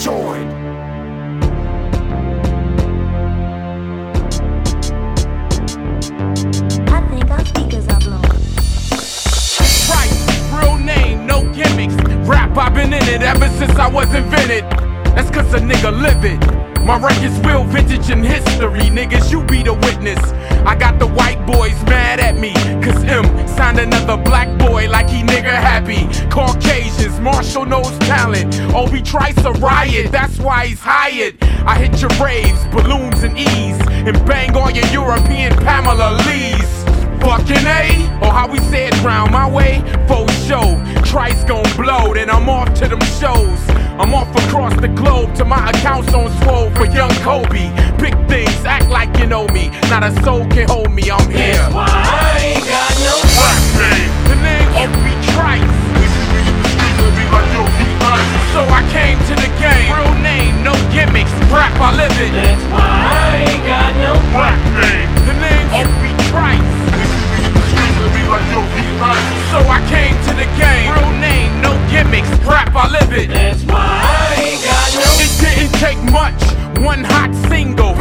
join. I think our speakers are blown. Right, real name, no gimmicks. Rap, I've been in it ever since I was invented. That's cause a nigga live it. My record's real vintage in history, niggas, you be the witness. I got the white boys mad at me, cause M signed another black boy like he nigga happy. Caucasians, Marshall knows talent. Oh, Obie Trice a riot, that's why he's hired. I hit your raves, balloons and ease, and bang all your European Pamela Lees. Fucking A, or how we say it round my way, faux show. Trice gon' blow, then I'm off to them shows. I'm off across the globe to my accounts on swole for young Kobe. Big things, act like you know me. Not a soul can hold me, I'm here. Man, the name Obie Trice. So I came to the game, real name, no gimmicks. Rap, I live it. That's why I ain't got no Black man, the name Obie Trice. So I came to the game. Real name, no gimmicks. Rap, I live it. That's why I ain't got no It didn't take much. One hot single.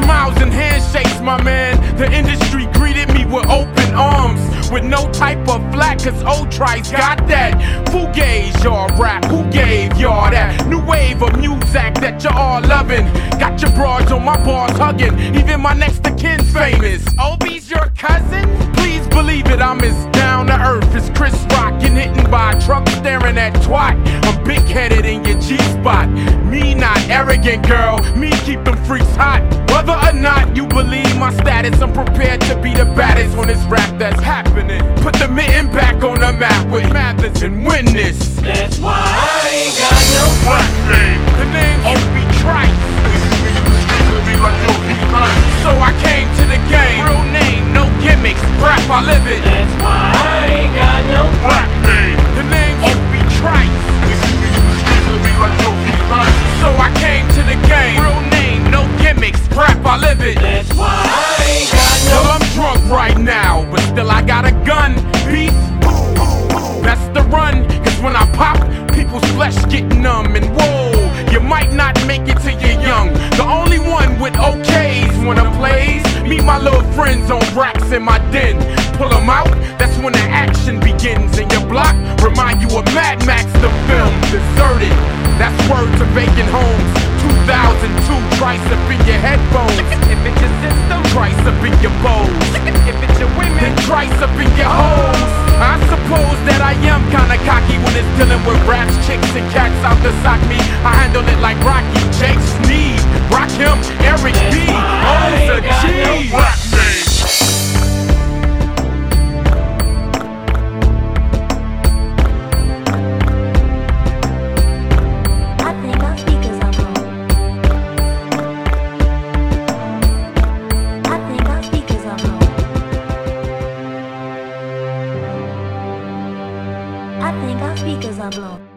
Smiles and handshakes, my man. The industry With no type of flack, cause old Trice got that. Who gave y'all rap? Who gave y'all that? New wave of music that you're all loving. Got your broads on my bars hugging. Even my next to kin's famous. Oh, Obie's your cousin? Please believe it, I'm as down to earth as Chris Rock. Getting hit by a truck staring at twat. I'm big headed in your G spot. Me not arrogant, girl. Me keep them freaks hot. Whether or not you believe my status, I'm prepared to be the baddest on this rap that's happening. Put the mitten back on the map with Mathers and win this. That's why I ain't got no Black name, the name Obie Trice. So I came to the game. Real name, no gimmicks. Rap, I live it. That's why I ain't got no Black name, the name Obie Trice. So right now, but still I got a gun. That's the run. Cause when I pop, people's flesh get numb. And whoa, you might not make it till you're young. The only one with OKs when I plays. Meet my little friends on racks in my den. Pull them out, that's when the action begins. And your block remind you of Mad Max, the film. Deserted, that's word to vacant homes. 2002, trice up in your headphones. Your system, trice up in your bows. Women, trice up in your hoes. I suppose that Pueblo.